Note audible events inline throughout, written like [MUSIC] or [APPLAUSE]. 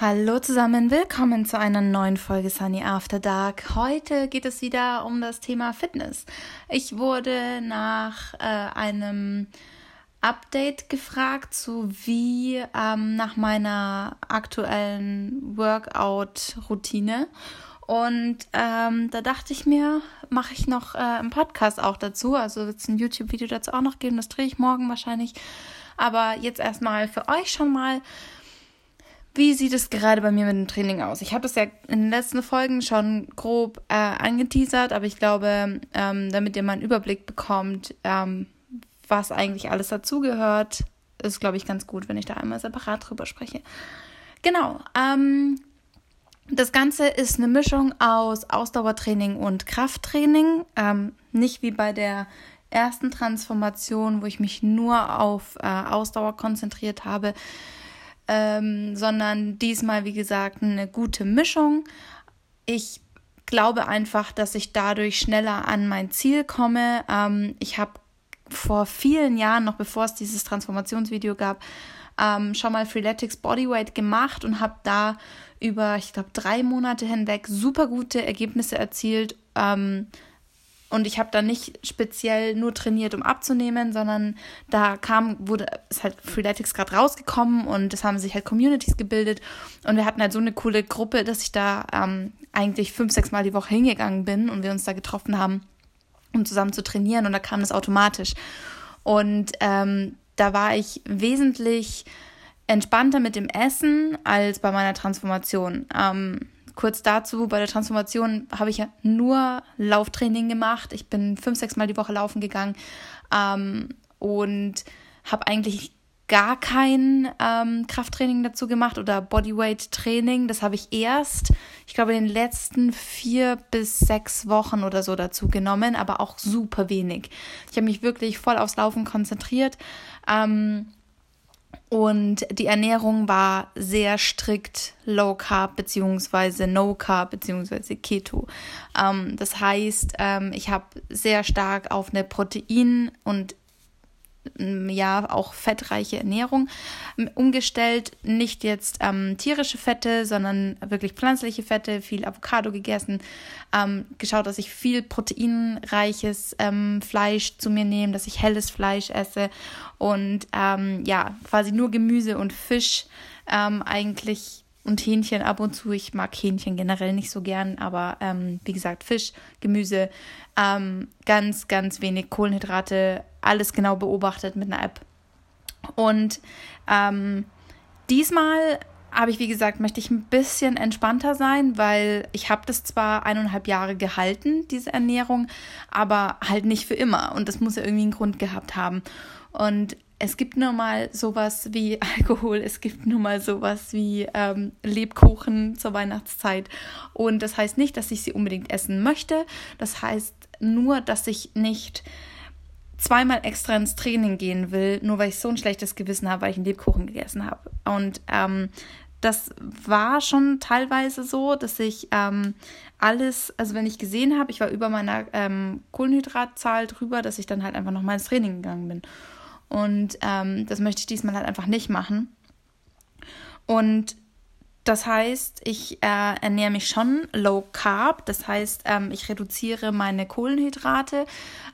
Hallo zusammen, willkommen zu einer neuen Folge Sunny After Dark. Heute geht es wieder um das Thema Fitness. Ich wurde nach äh, einem Update gefragt, zu wie ähm, nach meiner aktuellen Workout-Routine. Und ähm, da dachte ich mir, mache ich noch äh, einen Podcast auch dazu. Also wird es ein YouTube-Video dazu auch noch geben. Das drehe ich morgen wahrscheinlich. Aber jetzt erstmal für euch schon mal wie sieht es gerade bei mir mit dem Training aus? Ich habe das ja in den letzten Folgen schon grob äh, angeteasert, aber ich glaube, ähm, damit ihr mal einen Überblick bekommt, ähm, was eigentlich alles dazugehört, ist, glaube ich, ganz gut, wenn ich da einmal separat drüber spreche. Genau. Ähm, das Ganze ist eine Mischung aus Ausdauertraining und Krafttraining. Ähm, nicht wie bei der ersten Transformation, wo ich mich nur auf äh, Ausdauer konzentriert habe ähm, sondern diesmal, wie gesagt, eine gute Mischung. Ich glaube einfach, dass ich dadurch schneller an mein Ziel komme. Ähm, ich habe vor vielen Jahren, noch bevor es dieses Transformationsvideo gab, ähm, schon mal Freeletics Bodyweight gemacht und habe da über, ich glaube, drei Monate hinweg super gute Ergebnisse erzielt. Ähm, und ich habe da nicht speziell nur trainiert, um abzunehmen, sondern da kam, wurde, ist halt Freeletics gerade rausgekommen und es haben sich halt Communities gebildet. Und wir hatten halt so eine coole Gruppe, dass ich da ähm, eigentlich fünf, sechs Mal die Woche hingegangen bin und wir uns da getroffen haben, um zusammen zu trainieren. Und da kam das automatisch. Und ähm, da war ich wesentlich entspannter mit dem Essen als bei meiner Transformation. Ähm, kurz dazu, bei der Transformation habe ich ja nur Lauftraining gemacht. Ich bin fünf, sechs Mal die Woche laufen gegangen ähm, und habe eigentlich gar kein ähm, Krafttraining dazu gemacht oder Bodyweight-Training. Das habe ich erst, ich glaube, in den letzten vier bis sechs Wochen oder so dazu genommen, aber auch super wenig. Ich habe mich wirklich voll aufs Laufen konzentriert. Ähm, und die Ernährung war sehr strikt Low Carb beziehungsweise No Carb beziehungsweise Keto. Ähm, das heißt, ähm, ich habe sehr stark auf eine Protein- und ja auch fettreiche Ernährung umgestellt. Nicht jetzt ähm, tierische Fette, sondern wirklich pflanzliche Fette, viel Avocado gegessen, ähm, geschaut, dass ich viel proteinreiches ähm, Fleisch zu mir nehme, dass ich helles Fleisch esse und ähm, ja, quasi nur Gemüse und Fisch ähm, eigentlich und Hähnchen ab und zu. Ich mag Hähnchen generell nicht so gern, aber ähm, wie gesagt, Fisch, Gemüse, ähm, ganz, ganz wenig Kohlenhydrate, alles genau beobachtet mit einer App. Und ähm, diesmal habe ich, wie gesagt, möchte ich ein bisschen entspannter sein, weil ich habe das zwar eineinhalb Jahre gehalten, diese Ernährung, aber halt nicht für immer. Und das muss ja irgendwie einen Grund gehabt haben. Und es gibt nur mal sowas wie [LAUGHS] Alkohol, es gibt nur mal sowas wie ähm, Lebkuchen zur Weihnachtszeit. Und das heißt nicht, dass ich sie unbedingt essen möchte. Das heißt nur, dass ich nicht zweimal extra ins Training gehen will, nur weil ich so ein schlechtes Gewissen habe, weil ich einen Lebkuchen gegessen habe. Und ähm, das war schon teilweise so, dass ich ähm, alles, also wenn ich gesehen habe, ich war über meiner ähm, Kohlenhydratzahl drüber, dass ich dann halt einfach nochmal ins Training gegangen bin. Und ähm, das möchte ich diesmal halt einfach nicht machen. Und das heißt, ich äh, ernähre mich schon low carb. Das heißt, ähm, ich reduziere meine Kohlenhydrate,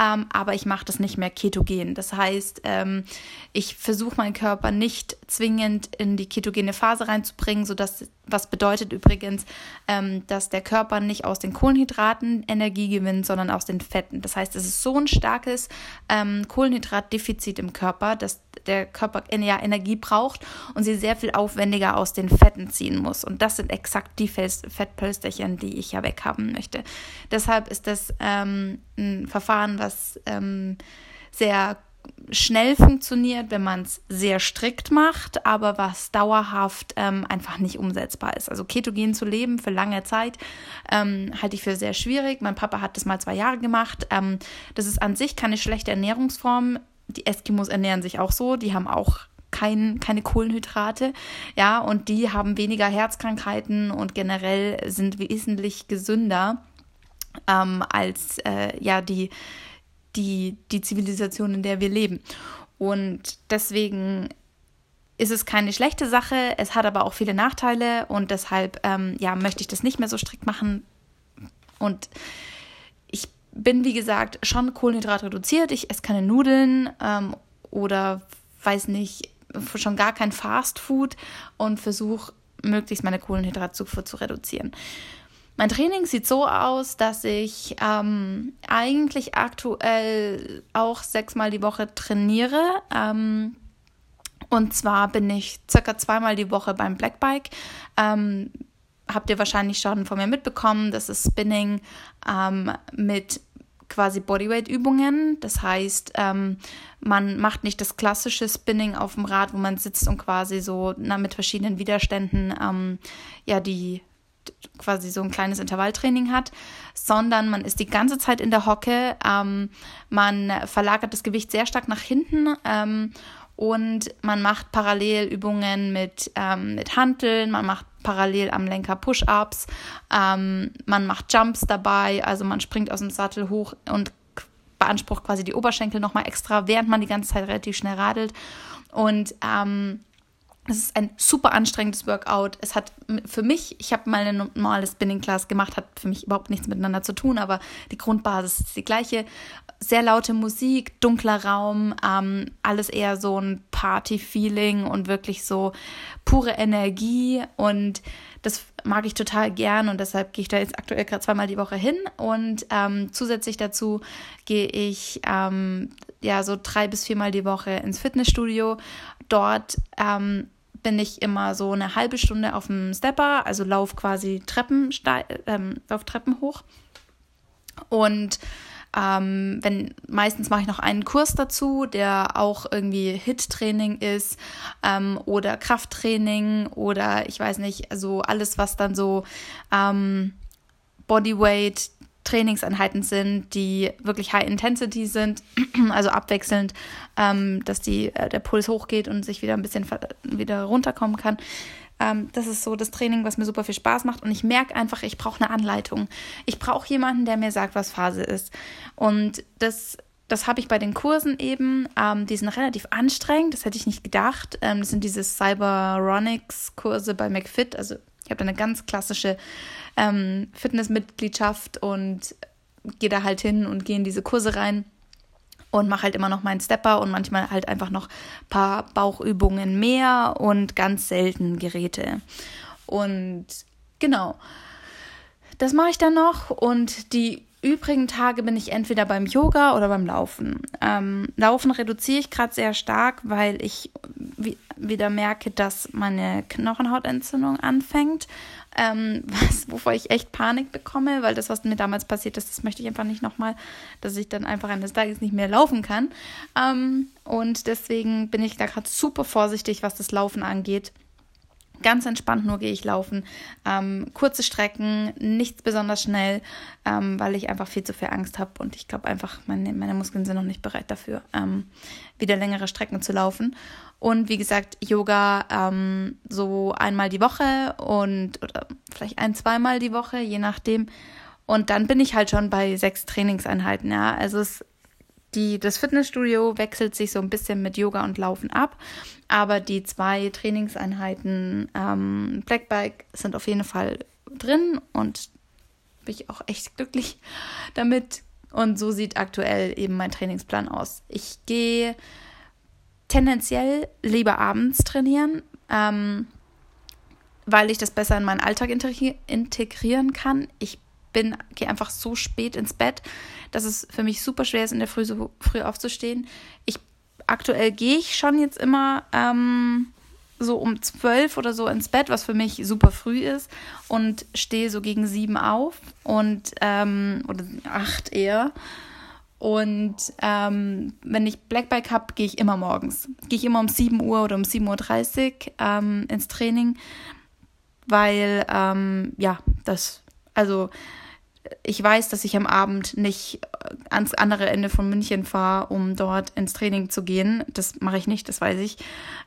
ähm, aber ich mache das nicht mehr ketogen. Das heißt, ähm, ich versuche meinen Körper nicht zwingend in die ketogene Phase reinzubringen, sodass was bedeutet übrigens, ähm, dass der Körper nicht aus den Kohlenhydraten Energie gewinnt, sondern aus den Fetten. Das heißt, es ist so ein starkes ähm, Kohlenhydratdefizit im Körper, dass der Körper ja, Energie braucht und sie sehr viel aufwendiger aus den Fetten ziehen muss. Und das sind exakt die Fettpölsterchen, die ich ja weghaben möchte. Deshalb ist das ähm, ein Verfahren, was ähm, sehr schnell funktioniert, wenn man es sehr strikt macht, aber was dauerhaft ähm, einfach nicht umsetzbar ist. Also ketogen zu leben für lange Zeit ähm, halte ich für sehr schwierig. Mein Papa hat das mal zwei Jahre gemacht. Ähm, das ist an sich keine schlechte Ernährungsform. Die Eskimos ernähren sich auch so. Die haben auch kein, keine Kohlenhydrate, ja, und die haben weniger Herzkrankheiten und generell sind wesentlich gesünder ähm, als äh, ja die die, die Zivilisation, in der wir leben. Und deswegen ist es keine schlechte Sache. Es hat aber auch viele Nachteile und deshalb ähm, ja, möchte ich das nicht mehr so strikt machen. Und ich bin, wie gesagt, schon Kohlenhydrat reduziert. Ich esse keine Nudeln ähm, oder weiß nicht, schon gar kein Fast Food und versuche möglichst meine Kohlenhydratzufuhr zu reduzieren. Mein Training sieht so aus, dass ich ähm, eigentlich aktuell auch sechsmal die Woche trainiere. Ähm, und zwar bin ich circa zweimal die Woche beim Blackbike. Ähm, habt ihr wahrscheinlich schon von mir mitbekommen. Das ist Spinning ähm, mit quasi Bodyweight-Übungen. Das heißt, ähm, man macht nicht das klassische Spinning auf dem Rad, wo man sitzt und quasi so na, mit verschiedenen Widerständen ähm, ja die quasi so ein kleines Intervalltraining hat, sondern man ist die ganze Zeit in der Hocke, ähm, man verlagert das Gewicht sehr stark nach hinten ähm, und man macht Parallelübungen mit, ähm, mit Hanteln, man macht parallel am Lenker Push-Ups, ähm, man macht Jumps dabei, also man springt aus dem Sattel hoch und beansprucht quasi die Oberschenkel nochmal extra, während man die ganze Zeit relativ schnell radelt. Und ähm, es ist ein super anstrengendes Workout. Es hat für mich, ich habe mal eine normale Spinning Class gemacht, hat für mich überhaupt nichts miteinander zu tun, aber die Grundbasis ist die gleiche. Sehr laute Musik, dunkler Raum, ähm, alles eher so ein Party-Feeling und wirklich so pure Energie und das mag ich total gern und deshalb gehe ich da jetzt aktuell gerade zweimal die Woche hin und ähm, zusätzlich dazu gehe ich ähm, ja so drei bis viermal die Woche ins Fitnessstudio. Dort ähm, bin ich immer so eine halbe Stunde auf dem Stepper, also lauf quasi Treppen, ähm, lauf Treppen hoch. Und ähm, wenn meistens mache ich noch einen Kurs dazu, der auch irgendwie Hit-Training ist ähm, oder Krafttraining oder ich weiß nicht, also alles, was dann so ähm, Bodyweight, Trainingseinheiten sind, die wirklich High Intensity sind, [CLEARS THROAT] also abwechselnd, ähm, dass die, äh, der Puls hochgeht und sich wieder ein bisschen wieder runterkommen kann. Ähm, das ist so das Training, was mir super viel Spaß macht und ich merke einfach, ich brauche eine Anleitung. Ich brauche jemanden, der mir sagt, was Phase ist. Und das das habe ich bei den Kursen eben. Ähm, die sind relativ anstrengend, das hätte ich nicht gedacht. Ähm, das sind diese Cyberonics-Kurse bei McFit. Also habe da eine ganz klassische ähm, Fitnessmitgliedschaft und gehe da halt hin und gehe in diese Kurse rein und mache halt immer noch meinen Stepper und manchmal halt einfach noch ein paar Bauchübungen mehr und ganz selten Geräte. Und genau, das mache ich dann noch und die übrigen Tage bin ich entweder beim Yoga oder beim Laufen. Ähm, Laufen reduziere ich gerade sehr stark, weil ich wieder merke, dass meine Knochenhautentzündung anfängt, ähm, [LAUGHS] was, wovor ich echt Panik bekomme, weil das, was mir damals passiert ist, das möchte ich einfach nicht nochmal, dass ich dann einfach eines Tages nicht mehr laufen kann. Ähm, und deswegen bin ich da gerade super vorsichtig, was das Laufen angeht. Ganz entspannt nur gehe ich laufen. Ähm, kurze Strecken, nichts besonders schnell, ähm, weil ich einfach viel zu viel Angst habe und ich glaube einfach, meine, meine Muskeln sind noch nicht bereit dafür, ähm, wieder längere Strecken zu laufen. Und wie gesagt, Yoga ähm, so einmal die Woche und oder vielleicht ein, zweimal die Woche, je nachdem. Und dann bin ich halt schon bei sechs Trainingseinheiten, ja. Also es die, das Fitnessstudio wechselt sich so ein bisschen mit Yoga und Laufen ab, aber die zwei Trainingseinheiten ähm, Blackbike sind auf jeden Fall drin und bin ich auch echt glücklich [LAUGHS] damit. Und so sieht aktuell eben mein Trainingsplan aus. Ich gehe tendenziell lieber abends trainieren, ähm, weil ich das besser in meinen Alltag integrieren kann. Ich bin, gehe einfach so spät ins Bett, dass es für mich super schwer ist, in der Früh so früh aufzustehen. Ich aktuell gehe ich schon jetzt immer ähm, so um zwölf oder so ins Bett, was für mich super früh ist, und stehe so gegen sieben auf und ähm, oder acht eher. Und ähm, wenn ich Blackbike habe, gehe ich immer morgens. Gehe ich immer um 7 Uhr oder um 7.30 Uhr ähm, ins Training, weil, ähm, ja, das, also ich weiß, dass ich am Abend nicht äh, ans andere Ende von München fahre, um dort ins Training zu gehen. Das mache ich nicht, das weiß ich.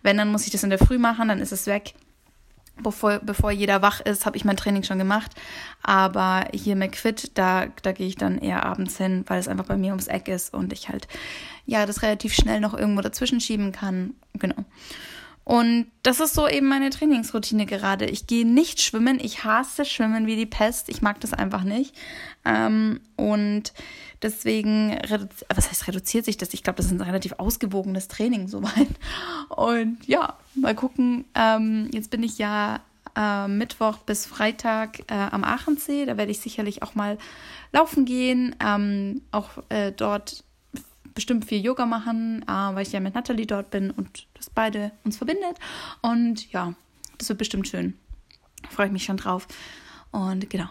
Wenn, dann muss ich das in der Früh machen, dann ist es weg. Bevor, bevor jeder wach ist, habe ich mein Training schon gemacht. Aber hier McFit, da, da gehe ich dann eher abends hin, weil es einfach bei mir ums Eck ist und ich halt ja das relativ schnell noch irgendwo dazwischen schieben kann. Genau. Und das ist so eben meine Trainingsroutine gerade. Ich gehe nicht schwimmen. Ich hasse Schwimmen wie die Pest. Ich mag das einfach nicht. Ähm, und deswegen, was heißt reduziert sich das? Ich glaube, das ist ein relativ ausgewogenes Training soweit. Und ja, mal gucken. Ähm, jetzt bin ich ja äh, Mittwoch bis Freitag äh, am Aachensee. Da werde ich sicherlich auch mal laufen gehen. Ähm, auch äh, dort bestimmt viel Yoga machen, äh, weil ich ja mit Natalie dort bin und das beide uns verbindet. Und ja, das wird bestimmt schön. Freue ich mich schon drauf. Und genau.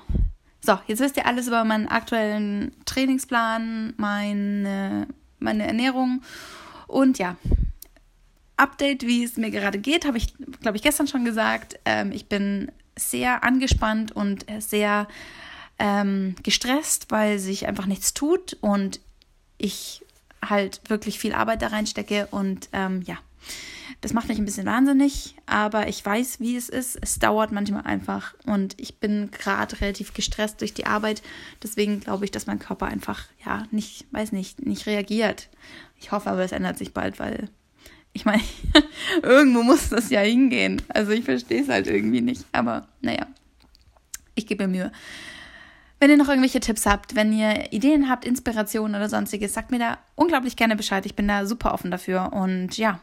So, jetzt wisst ihr alles über meinen aktuellen Trainingsplan, meine, meine Ernährung und ja, Update, wie es mir gerade geht, habe ich, glaube ich, gestern schon gesagt. Ähm, ich bin sehr angespannt und sehr ähm, gestresst, weil sich einfach nichts tut und ich halt wirklich viel Arbeit da reinstecke und ähm, ja, das macht mich ein bisschen wahnsinnig, aber ich weiß, wie es ist. Es dauert manchmal einfach und ich bin gerade relativ gestresst durch die Arbeit. Deswegen glaube ich, dass mein Körper einfach, ja, nicht, weiß nicht, nicht reagiert. Ich hoffe aber, es ändert sich bald, weil ich meine, [LAUGHS] irgendwo muss das ja hingehen. Also ich verstehe es halt irgendwie nicht. Aber naja, ich gebe mir Mühe. Wenn ihr noch irgendwelche Tipps habt, wenn ihr Ideen habt, Inspirationen oder sonstiges, sagt mir da unglaublich gerne Bescheid. Ich bin da super offen dafür. Und ja,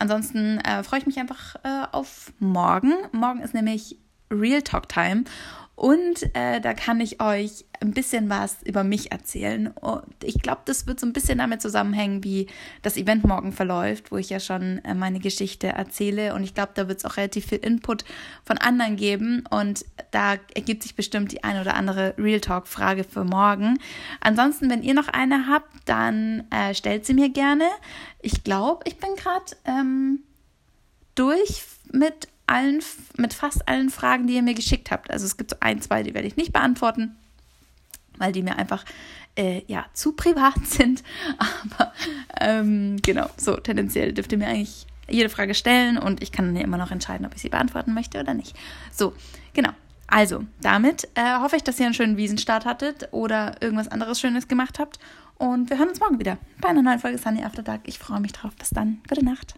ansonsten äh, freue ich mich einfach äh, auf morgen. Morgen ist nämlich Real Talk Time. Und äh, da kann ich euch ein bisschen was über mich erzählen. Und ich glaube, das wird so ein bisschen damit zusammenhängen, wie das Event morgen verläuft, wo ich ja schon äh, meine Geschichte erzähle. Und ich glaube, da wird es auch relativ viel Input von anderen geben. Und da ergibt sich bestimmt die eine oder andere Real Talk-Frage für morgen. Ansonsten, wenn ihr noch eine habt, dann äh, stellt sie mir gerne. Ich glaube, ich bin gerade ähm, durch mit allen, mit fast allen Fragen, die ihr mir geschickt habt. Also es gibt so ein, zwei, die werde ich nicht beantworten, weil die mir einfach äh, ja zu privat [LAUGHS] sind. Aber ähm, genau, so tendenziell dürft ihr mir eigentlich jede Frage stellen und ich kann dann immer noch entscheiden, ob ich sie beantworten möchte oder nicht. So, genau. Also, damit äh, hoffe ich, dass ihr einen schönen Wiesenstart hattet oder irgendwas anderes Schönes gemacht habt. Und wir hören uns morgen wieder bei einer neuen Folge Sunny After Dark. Ich freue mich drauf. Bis dann. Gute Nacht.